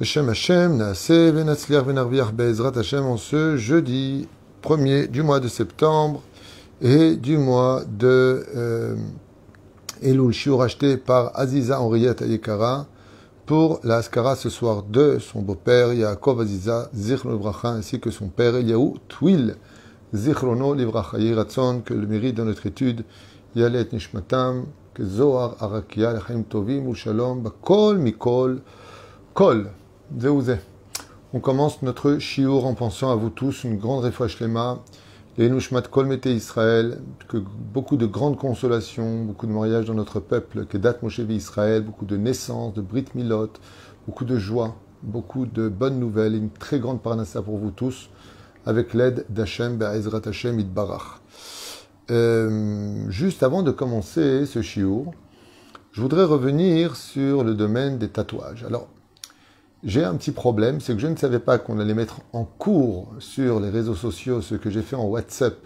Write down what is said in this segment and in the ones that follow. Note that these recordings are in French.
Hashem Hashem, Naaseh Be'ezrat Hashem en ce jeudi 1er du mois de septembre et du mois de euh, Elul Shiur acheté par Aziza Henriette Ayekara pour la Askara ce soir de son beau-père Yaakov Aziza Zichron Livracha ainsi que son père Eliaou Twil. Zichrono Livracha que le mérite dans notre étude Yalet Nishmatam que Zohar Arakia Lechaim Tovim ou Shalom Bakol Mikol Kol on commence notre shiur en pensant à vous tous, une grande refresh lema, les nushmat kol mete Israël, que beaucoup de grandes consolations, beaucoup de mariages dans notre peuple, que date Moshevi Israël, beaucoup de naissances, de brit milot, beaucoup de joie, beaucoup de bonnes nouvelles, une très grande parnassa pour vous tous, avec l'aide d'Hachem, Be'ezrat Hashem Idbarach. Euh, juste avant de commencer ce shiur, je voudrais revenir sur le domaine des tatouages. Alors, j'ai un petit problème, c'est que je ne savais pas qu'on allait mettre en cours sur les réseaux sociaux ce que j'ai fait en WhatsApp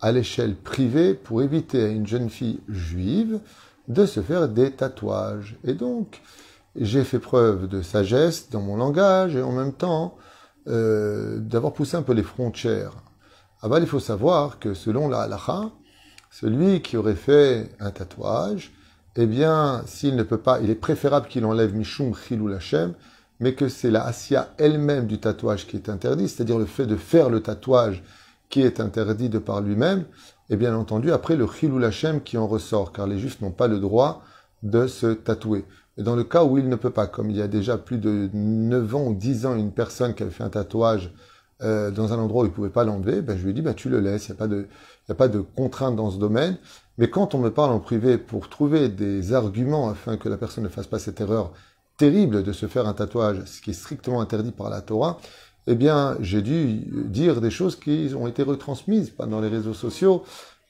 à l'échelle privée pour éviter à une jeune fille juive de se faire des tatouages. Et donc, j'ai fait preuve de sagesse dans mon langage et en même temps euh, d'avoir poussé un peu les frontières. Ah bah, il faut savoir que selon la halakha, celui qui aurait fait un tatouage, eh bien, s'il ne peut pas, il est préférable qu'il enlève Mishum Chilou Lachem, mais que c'est la Asiya elle-même du tatouage qui est interdit, c'est-à-dire le fait de faire le tatouage qui est interdit de par lui-même, et bien entendu après le Chilou Lachem qui en ressort, car les Juifs n'ont pas le droit de se tatouer. Dans le cas où il ne peut pas, comme il y a déjà plus de 9 ans ou 10 ans, une personne qui avait fait un tatouage euh, dans un endroit où il ne pouvait pas l'enlever, ben je lui ai dit, ben tu le laisses, il n'y a, pas de, a pas de contrainte dans ce domaine. Mais quand on me parle en privé pour trouver des arguments afin que la personne ne fasse pas cette erreur terrible de se faire un tatouage, ce qui est strictement interdit par la Torah, eh bien, j'ai dû dire des choses qui ont été retransmises dans les réseaux sociaux,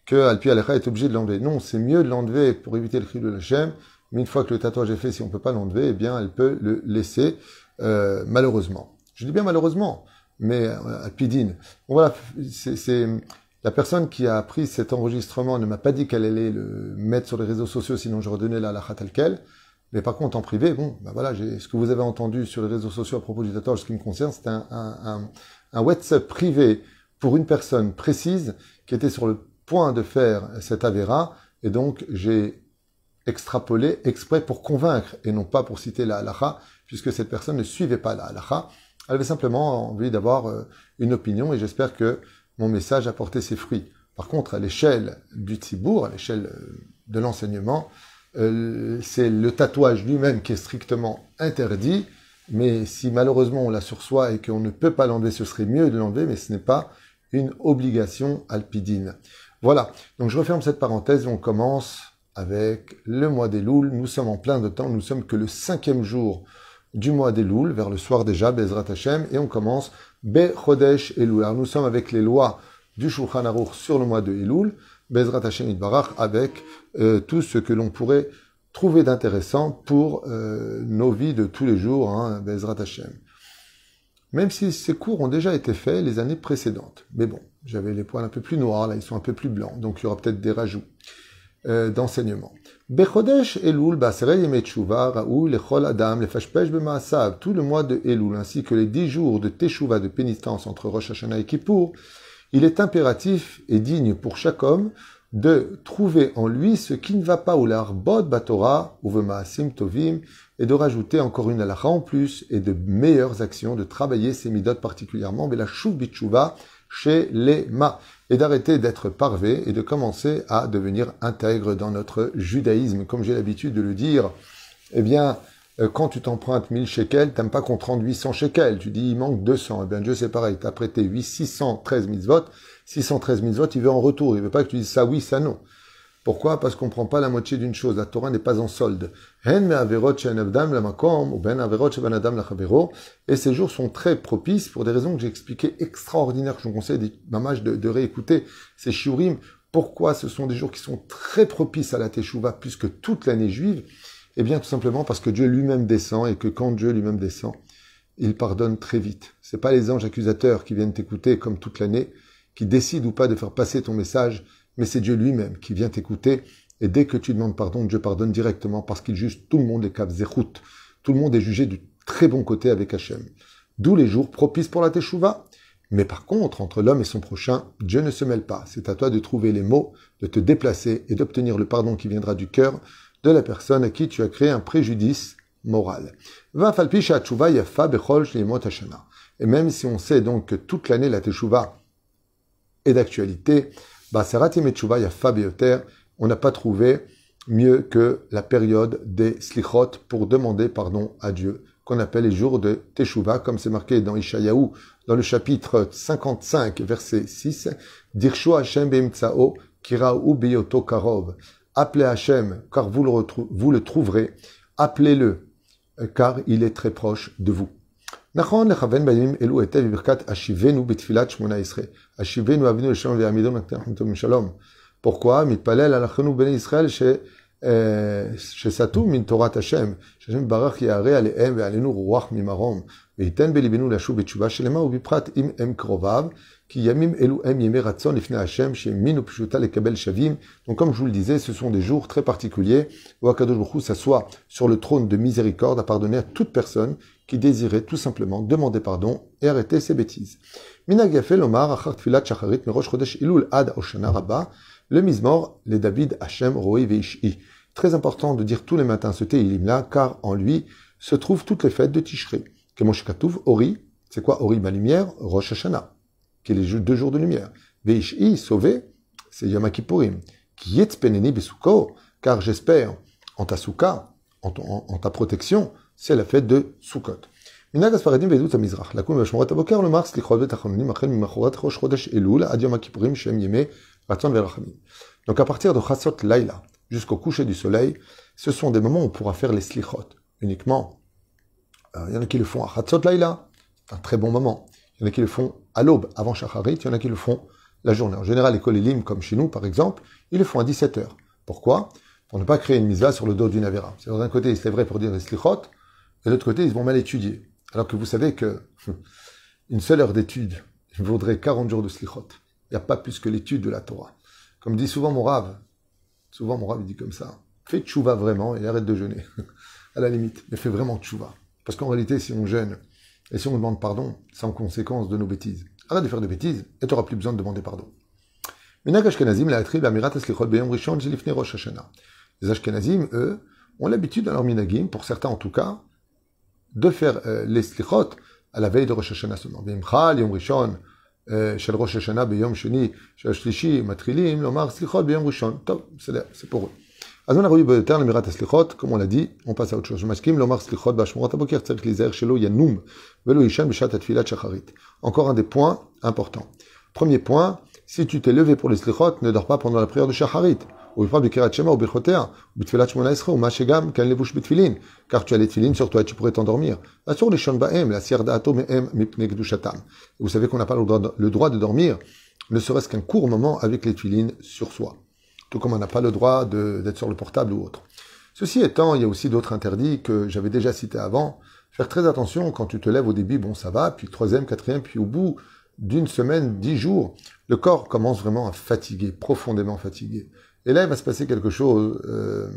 que Alpi Alecha est obligé de l'enlever. Non, c'est mieux de l'enlever pour éviter le cri de Hachem, mais une fois que le tatouage est fait, si on ne peut pas l'enlever, eh bien, elle peut le laisser, euh, malheureusement. Je dis bien malheureusement, mais euh, Alpidine. Voilà, c'est la personne qui a pris cet enregistrement ne m'a pas dit qu'elle allait le mettre sur les réseaux sociaux, sinon je redonnais la quelle. Mais par contre, en privé, bon, ben voilà, ce que vous avez entendu sur les réseaux sociaux à propos du tatouage, ce qui me concerne, c'est un, WhatsApp privé pour une personne précise qui était sur le point de faire cet avéra, et donc j'ai extrapolé exprès pour convaincre et non pas pour citer la halakha, puisque cette personne ne suivait pas la halakha. Elle avait simplement envie d'avoir euh, une opinion et j'espère que mon message a porté ses fruits. Par contre, à l'échelle du Tzibour, à l'échelle euh, de l'enseignement, euh, c'est le tatouage lui-même qui est strictement interdit, mais si malheureusement on l'a sur soi et qu'on ne peut pas l'enlever, ce serait mieux de l'enlever, mais ce n'est pas une obligation alpidine. Voilà, donc je referme cette parenthèse et on commence avec le mois des Louls. Nous sommes en plein de temps, nous sommes que le cinquième jour du mois des Louls, vers le soir déjà, Bezrat Hashem, et on commence Be Chodesh Elul. Alors nous sommes avec les lois du Shulchan Aruch sur le mois de Elul. Bezrat Hashem Barach avec euh, tout ce que l'on pourrait trouver d'intéressant pour euh, nos vies de tous les jours, hein, Bezrat Hashem. Même si ces cours ont déjà été faits les années précédentes. Mais bon, j'avais les poils un peu plus noirs, là ils sont un peu plus blancs, donc il y aura peut-être des rajouts euh, d'enseignement. Bechodesh Elul, Lechol Adam, tout le mois de Elul, ainsi que les dix jours de Teshuvah de pénitence entre Rosh Hashanah et Kippour, il est impératif et digne pour chaque homme de trouver en lui ce qui ne va pas ou l'arbot batora ou vemaasim tovim et de rajouter encore une halakha en plus et de meilleures actions, de travailler ses midot particulièrement, mais la chouv chez les ma et d'arrêter d'être parvé et de commencer à devenir intègre dans notre judaïsme, comme j'ai l'habitude de le dire. Eh bien, quand tu t'empruntes 1000 shekels, t'aimes pas qu'on te rende 800 shekels. Tu dis, il manque 200. Eh bien, Dieu, c'est pareil. T'as prêté 8, 613 votes. 613 votes, il veut en retour. Il veut pas que tu dises ça oui, ça non. Pourquoi? Parce qu'on prend pas la moitié d'une chose. La Torah n'est pas en solde. Ben Et ces jours sont très propices pour des raisons que j'ai expliquées extraordinaires, que je vous conseille de, de réécouter. Ces shiurim, pourquoi ce sont des jours qui sont très propices à la teshuva, puisque toute l'année juive, eh bien, tout simplement parce que Dieu lui-même descend et que quand Dieu lui-même descend, il pardonne très vite. C'est pas les anges accusateurs qui viennent t'écouter comme toute l'année, qui décident ou pas de faire passer ton message, mais c'est Dieu lui-même qui vient t'écouter. Et dès que tu demandes pardon, Dieu pardonne directement parce qu'il juge tout le monde les caves Tout le monde est jugé du très bon côté avec Hachem. D'où les jours propices pour la Teshuvah. Mais par contre, entre l'homme et son prochain, Dieu ne se mêle pas. C'est à toi de trouver les mots, de te déplacer et d'obtenir le pardon qui viendra du cœur de la personne à qui tu as créé un préjudice moral. Et même si on sait donc que toute l'année la Teshuvah est d'actualité, bah, on n'a pas trouvé mieux que la période des slichot pour demander pardon à Dieu, qu'on appelle les jours de Teshuvah, comme c'est marqué dans Ishayahu, dans le chapitre 55, verset 6, Dirshu Hashem karov. Appelez Hashem, car vous le, vous le trouverez. Appelez-le, car il est très proche de vous. נכון לכוון בימים אלו היטב בברכת השיבנו בתפילת שמונה עשרה. השיבנו אבינו לשלום ויעמידו נתנו שלום. pourquoi מתפלל על אחינו בני ישראל ש... שסטו מן תורת השם, שהשם ברח יערה עליהם ועלינו רוח ממרום, וייתן בליבנו לשוב בתשובה שלמה, ובפרט אם הם קרוביו, כי ימים אלו הם ימי רצון לפני השם, שהאמינו פשוטה לקבל שווים. Donc comme je vous le disais, ce sont des jours très particuliers où Akadosh Baruch Hu s'assoit sur le trône de miséricorde à pardonner à toute personne qui désirait tout simplement demander pardon et arrêter ses bêtises. Minag yafel omar achar tfilat shacharit mirosh chodesh ilul ad oshana rabba le Mizmor, les David Hashem Roi Veishi. Très important de dire tous les matins ce Teilim-là, car en lui se trouvent toutes les fêtes de Tishrei. Kemoshkatouv, Ori, c'est quoi Ori, ma lumière Rosh Hashanah, qui est les deux jours de lumière. Veishi, sauvé, c'est Yom Kippourim. Kietz Peneni Besuko, car j'espère en ta souka, en, en, ta protection, c'est la fête de Sukkot. מנהג הספרדים ועדות המזרח, לקום בשמורת הבוקר ולומר סליחות ותחנונים החל ממחרת ראש חודש אלול עד יום הכיפורים שהם ימי donc à partir de Chassot Laila jusqu'au coucher du soleil, ce sont des moments où on pourra faire les slichot uniquement. Euh, il y en a qui le font à Chassot Laila, un très bon moment. Il y en a qui le font à l'aube, avant Shacharit, il y en a qui le font la journée. En général, les Kolilim, comme chez nous par exemple, ils le font à 17h. Pourquoi? Pour ne pas créer une misva sur le dos d'une avéra. C'est d'un côté, c'est vrai pour dire les slichot, et de l'autre côté, ils vont mal étudier. Alors que vous savez que une seule heure d'étude vaudrait 40 jours de slichot. Il n'y a pas plus que l'étude de la Torah. Comme dit souvent mon rave, souvent mon rave dit comme ça, fais tchouva vraiment et arrête de jeûner. à la limite, mais fais vraiment tchouva. Parce qu'en réalité, si on jeûne et si on demande pardon, c'est en conséquence de nos bêtises. Arrête de faire de bêtises et tu n'auras plus besoin de demander pardon. Les Ashkenazim, eux, ont l'habitude dans leur minagim, pour certains en tout cas, de faire euh, les slichot à la veille de Rosh Hashanah seulement. Rishon, של ראש השנה ביום שני, של השלישי, מתחילים לומר סליחות ביום ראשון. טוב, בסדר, סיפור. הזמן הראוי ביותר למירת הסליחות, כמו לדי, on passe à autre chose. מסכים לומר סליחות באשמורת הבוקר, צריך להיזהר שלא ינום ולא יישן בשעת התפילת שחרית. Encore un des points importants. Premier point, si tu t'es levé pour les slichot, ne dors pas pendant la prière de shacharit. car tu as les tefilin sur toi tu pourrais t'endormir. Vous savez qu'on n'a pas le droit de dormir, ne serait-ce qu'un court moment avec les tefilin sur soi. Tout comme on n'a pas le droit d'être sur le portable ou autre. Ceci étant, il y a aussi d'autres interdits que j'avais déjà cités avant. Faire très attention quand tu te lèves au début, bon ça va, puis troisième, quatrième, puis au bout d'une semaine, dix jours, le corps commence vraiment à fatiguer, profondément fatigué. Et là, il va se passer quelque chose euh,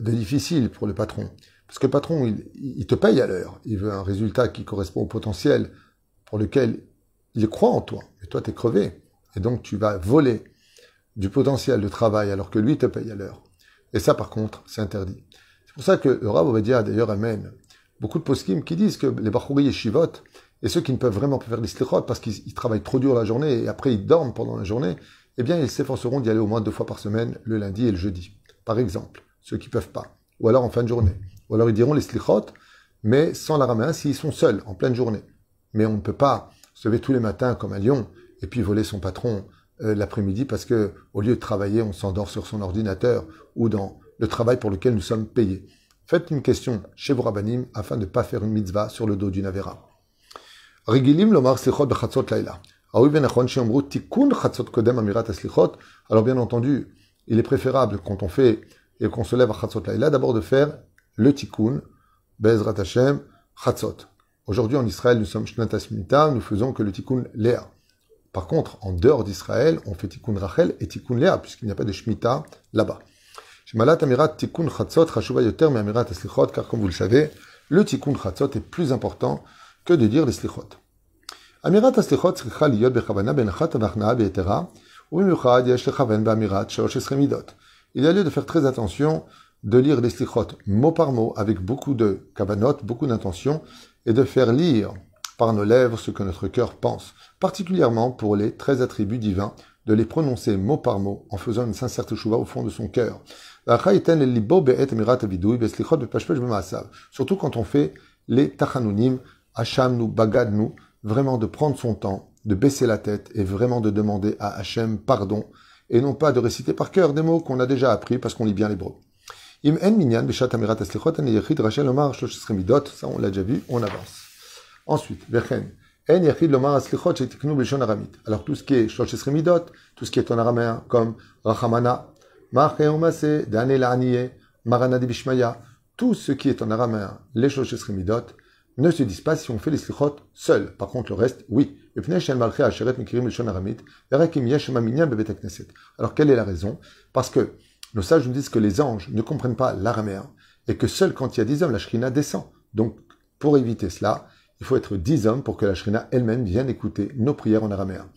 de difficile pour le patron. Parce que le patron, il, te paye à l'heure. Il veut un résultat qui correspond au potentiel pour lequel il croit en toi. Et toi, tu es crevé. Et donc, tu vas voler du potentiel de travail alors que lui te paye à l'heure. Et ça, par contre, c'est interdit. C'est pour ça que le Rav d'ailleurs, amène beaucoup de poskim qui disent que les Bachouri et Shivot, et ceux qui ne peuvent vraiment pas faire des slichot parce qu'ils travaillent trop dur la journée et après ils dorment pendant la journée, eh bien, ils s'efforceront d'y aller au moins deux fois par semaine, le lundi et le jeudi. Par exemple, ceux qui peuvent pas. Ou alors en fin de journée. Ou alors ils diront les slichot, mais sans la ramener s'ils sont seuls, en pleine journée. Mais on ne peut pas se lever tous les matins comme un lion et puis voler son patron euh, l'après-midi parce que au lieu de travailler, on s'endort sur son ordinateur ou dans le travail pour lequel nous sommes payés. Faites une question chez vos rabbinim afin de ne pas faire une mitzvah sur le dos d'une avera. Rigilim lomar slichot laila. Ah alors bien entendu, il est préférable quand on fait et qu'on se lève à Chatzot Laïla, d'abord de faire le tikkun, Bezrat Hashem, Chatzot. Aujourd'hui en Israël, nous sommes Shnatas nous faisons que le tikkun Léa. Par contre, en dehors d'Israël, on fait tikkun Rachel et tikkun Léa, puisqu'il n'y a pas de Shemitah là-bas. Shemalat Amirat tikkun Chatzot, Chashuva Yoter, mais Amirat Aslichot, car comme vous le savez, le tikkun chatzot est plus important que de dire les slichot. Amirat הסליחות צריכה להיות בכוונה בנחת והכנעה ביתרה, ובמיוחד יש לכוון באמירת שלוש עשרה מידות. Il y a lieu de faire très attention de lire les slichot mot par mot avec beaucoup de kavanot, beaucoup d'intention, et de faire lire par nos lèvres ce que notre cœur pense, particulièrement pour les 13 attributs divins, de les prononcer mot par mot en faisant une sincère teshuva au fond de son cœur. Surtout quand on fait les tachanunim, Hacham nous, bagad nous, vraiment de prendre son temps, de baisser la tête et vraiment de demander à Hachem pardon et non pas de réciter par cœur des mots qu'on a déjà appris parce qu'on lit bien l'hébreu. Im en minyan beshat amirat aslichot an yechid rachel omar shlosh midot, ça on l'a déjà vu, on avance. Ensuite, vechen, en yechid lomar aslichot shetiknu b'lishon aramit. Alors tout ce qui est shlosh midot, tout ce qui est en araméen comme rachamana, marche umase, dane la'aniye, marana bishmaya, tout ce qui est en araméen, les shlosh midot, ne se disent pas si on fait les slichot seul. Par contre, le reste, oui. Alors, quelle est la raison? Parce que nos sages nous disent que les anges ne comprennent pas l'araméen et que seul quand il y a dix hommes, la shrina descend. Donc, pour éviter cela, il faut être dix hommes pour que la shrina elle-même vienne écouter nos prières en araméen.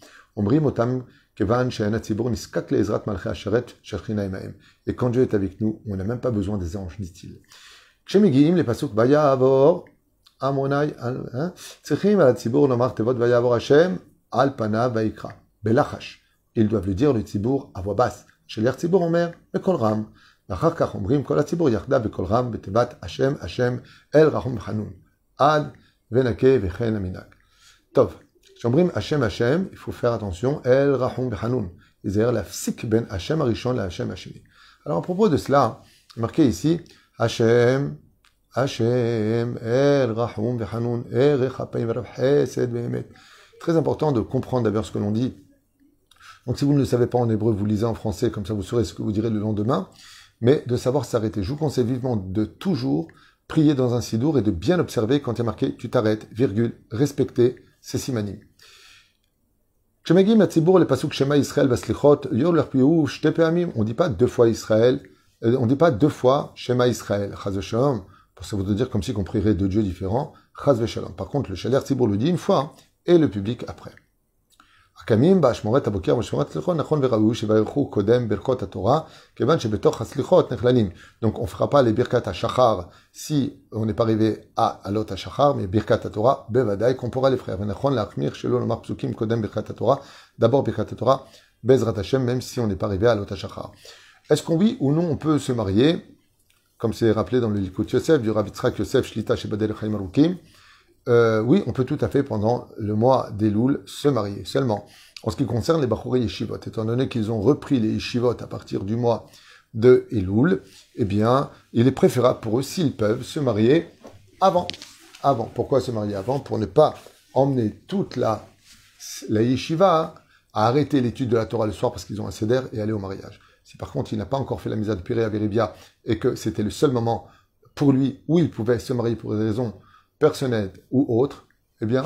Et quand Dieu est avec nous, on n'a même pas besoin des anges, dit-il. les Amonai, צריכים על הציבור לומר תיבות ויעבור השם על פניו ויקרא, בלחש. Ils doivent le dire le ציבור à voix basse. שליח ציבור אומר בקול רם, ואחר כך אומרים כל הציבור יחדיו בקול רם בתיבת השם השם אל רחום וחנון, עד ונקה וכן המנהג. טוב, כשאומרים השם השם, il faut faire attention, אל רחום וחנון. להיזהר להפסיק בין השם הראשון להשם השני. Alors à propos de cela, marqué ici, השם Hashem, El, Rahum, Très important de comprendre d'abord ce que l'on dit. Donc si vous ne le savez pas en hébreu, vous lisez en français, comme ça vous saurez ce que vous direz le lendemain, mais de savoir s'arrêter. Je vous conseille vivement de toujours prier dans un sidour et de bien observer quand il y a marqué tu t'arrêtes, virgule, respecter ces simanim. On ne dit pas deux fois Israël, euh, on ne dit pas deux fois Shema Israël, ça veut dire comme si on prierait deux dieux différents. Par contre, le Shaler Tzibour le dit une fois, et le public après. Donc on fera pas les birkat à si on n'est pas arrivé à mais birkat à Torah, bevadai, qu'on pourra les frères. D'abord birkat à Torah, bezrat Hashem, même si on n'est pas arrivé à à Est-ce qu'on oui ou non on peut se marier comme c'est rappelé dans le Likut Yosef, du Ravitzrak Yosef Shlita Shebadel Chaim euh, oui, on peut tout à fait, pendant le mois d'Elul, se marier. Seulement, en ce qui concerne les Bachorei Yeshivot, étant donné qu'ils ont repris les Yeshivot à partir du mois de Elul, eh bien, il est préférable pour eux, s'ils peuvent, se marier avant. Avant. Pourquoi se marier avant? Pour ne pas emmener toute la, la Yeshiva à arrêter l'étude de la Torah le soir parce qu'ils ont un céder et aller au mariage. Si par contre il n'a pas encore fait la mise à Piré à Véribia et que c'était le seul moment pour lui où il pouvait se marier pour des raisons personnelles ou autres, eh bien,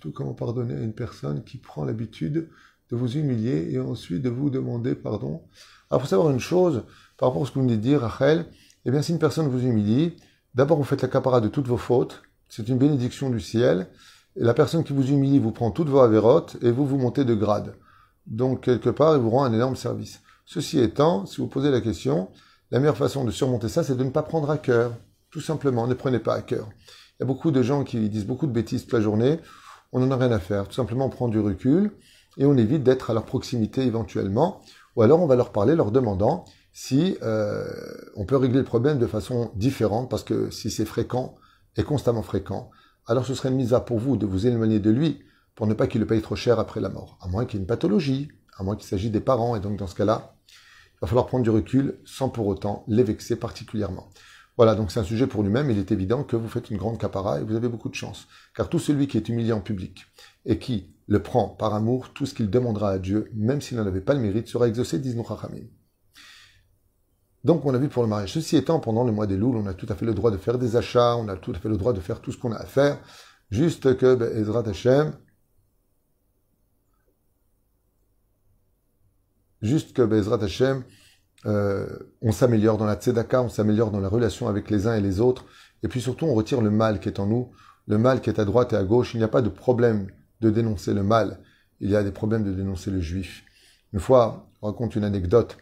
tout comment pardonner à une personne qui prend l'habitude de vous humilier et ensuite de vous demander pardon? Alors, il faut savoir une chose, par rapport à ce que vous venez de dire, Rachel, eh bien, si une personne vous humilie, d'abord vous faites la capara de toutes vos fautes, c'est une bénédiction du ciel, et la personne qui vous humilie vous prend toutes vos avérotes et vous vous montez de grade. Donc, quelque part, il vous rend un énorme service. Ceci étant, si vous posez la question, la meilleure façon de surmonter ça, c'est de ne pas prendre à cœur. Tout simplement, ne prenez pas à cœur. Il y a beaucoup de gens qui disent beaucoup de bêtises toute la journée. On n'en a rien à faire. Tout simplement, on prend du recul et on évite d'être à leur proximité éventuellement. Ou alors, on va leur parler, leur demandant si euh, on peut régler le problème de façon différente, parce que si c'est fréquent et constamment fréquent, alors ce serait une mise à pour vous de vous éloigner de lui pour ne pas qu'il le paye trop cher après la mort, à moins qu'il y ait une pathologie, à moins qu'il s'agisse des parents, et donc dans ce cas-là, va falloir prendre du recul sans pour autant les vexer particulièrement. Voilà, donc c'est un sujet pour lui-même, il est évident que vous faites une grande capara et vous avez beaucoup de chance. Car tout celui qui est humilié en public et qui le prend par amour, tout ce qu'il demandera à Dieu, même s'il n'en avait pas le mérite, sera exaucé, disent nos Donc on a vu pour le mariage. Ceci étant, pendant le mois des louls, on a tout à fait le droit de faire des achats, on a tout à fait le droit de faire tout ce qu'on a à faire, juste que ben, Hashem, Juste que Bezrat Hashem, euh, on s'améliore dans la tzedaka, on s'améliore dans la relation avec les uns et les autres, Et puis surtout, on retire le mal qui est en nous, le mal qui est à droite et à gauche. Il n'y a pas de problème de dénoncer le mal. Il y a des problèmes de dénoncer le juif. Une fois, je raconte une anecdote.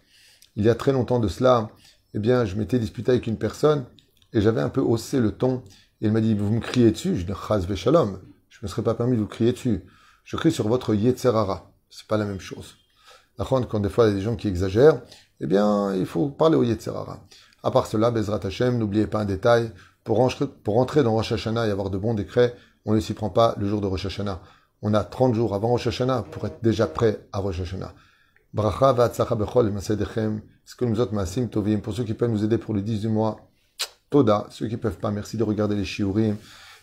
Il y a très longtemps de cela, eh bien, je m'étais disputé avec une personne et j'avais un peu haussé le ton. Et il m'a dit, vous me criez dessus? Je dis, chas shalom. Je ne me serais pas permis de vous crier dessus. Je crie sur votre yetzerara. C'est pas la même chose. Quand des fois il y a des gens qui exagèrent, eh bien, il faut parler au yetzerara. À part cela, Bezrat Hashem, n'oubliez pas un détail. Pour rentrer dans Rosh Hashanah et avoir de bons décrets, on ne s'y prend pas le jour de Rosh Hashanah. On a 30 jours avant Rosh Hashanah pour être déjà prêt à Rosh Hashanah. Bracha bechol masedechem. Ce que nous autres masim tovim. Pour ceux qui peuvent nous aider pour le 10 du mois, Toda. Ceux qui peuvent pas, merci de regarder les shiurim.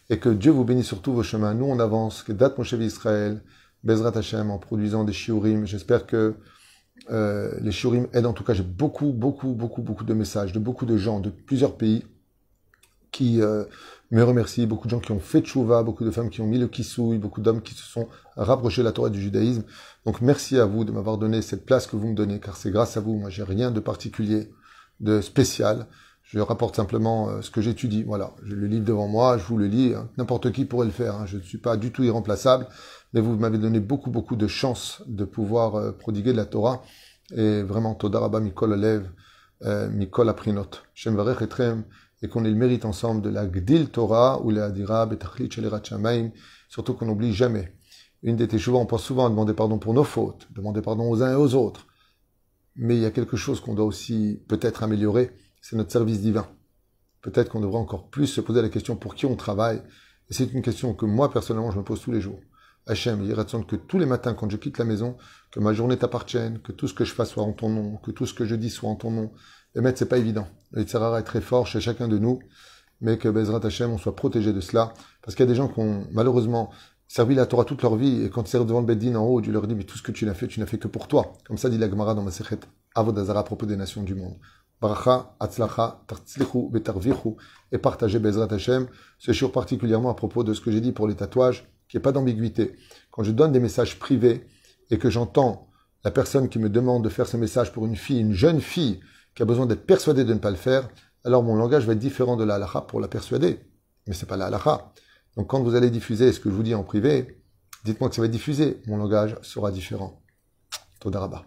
Et que Dieu vous bénisse sur tous vos chemins. Nous, on avance. Que date mon chef Israël. Bezrat Hashem en produisant des shiurim. J'espère que euh, les shiurim aident. En tout cas, j'ai beaucoup, beaucoup, beaucoup, beaucoup de messages de beaucoup de gens de plusieurs pays qui euh, me remercient. Beaucoup de gens qui ont fait tchouva, beaucoup de femmes qui ont mis le kissouille, beaucoup d'hommes qui se sont rapprochés de la Torah du judaïsme. Donc merci à vous de m'avoir donné cette place que vous me donnez, car c'est grâce à vous. Moi, j'ai rien de particulier, de spécial. Je rapporte simplement euh, ce que j'étudie. Voilà, j'ai le livre devant moi, je vous le lis. Hein. N'importe qui pourrait le faire. Hein. Je ne suis pas du tout irremplaçable, mais vous m'avez donné beaucoup, beaucoup de chance de pouvoir euh, prodiguer de la Torah. Et vraiment, Todaraba Mikol Alev, euh, Mikol Aprinot. Shem Etrem, et qu'on ait le mérite ensemble de la Gdil Torah ou la Adira Betachlit Shelerat Shamaim. Surtout qu'on n'oublie jamais. Une des Teshuvah, on pense souvent à demander pardon pour nos fautes, demander pardon aux uns et aux autres. Mais il y a quelque chose qu'on doit aussi peut-être améliorer c'est notre service divin. Peut-être qu'on devrait encore plus se poser la question pour qui on travaille. Et c'est une question que moi, personnellement, je me pose tous les jours. Hachem, il de que tous les matins, quand je quitte la maison, que ma journée t'appartienne, que tout ce que je fasse soit en ton nom, que tout ce que je dis soit en ton nom. Et mettre, c'est pas évident. Le est très fort chez chacun de nous, mais que Bezrat Hachem, on soit protégé de cela. Parce qu'il y a des gens qui ont, malheureusement, servi la Torah toute leur vie, et quand ils servent devant le Beddin en haut, tu leur dis, mais tout ce que tu n'as fait, tu n'as fait que pour toi. Comme ça dit la Gemara dans ma Sechet, Avodazara à propos des nations du monde. Bracha, Atzlacha, Tartzlichu, Betarvichu, et partagez Bezrat Hashem. C'est sûr particulièrement à propos de ce que j'ai dit pour les tatouages, qu'il n'y ait pas d'ambiguïté. Quand je donne des messages privés et que j'entends la personne qui me demande de faire ce message pour une fille, une jeune fille, qui a besoin d'être persuadée de ne pas le faire, alors mon langage va être différent de la halacha pour la persuader. Mais c'est pas la halacha. Donc quand vous allez diffuser ce que je vous dis en privé, dites-moi que ça va être diffusé. Mon langage sera différent. Todarabah.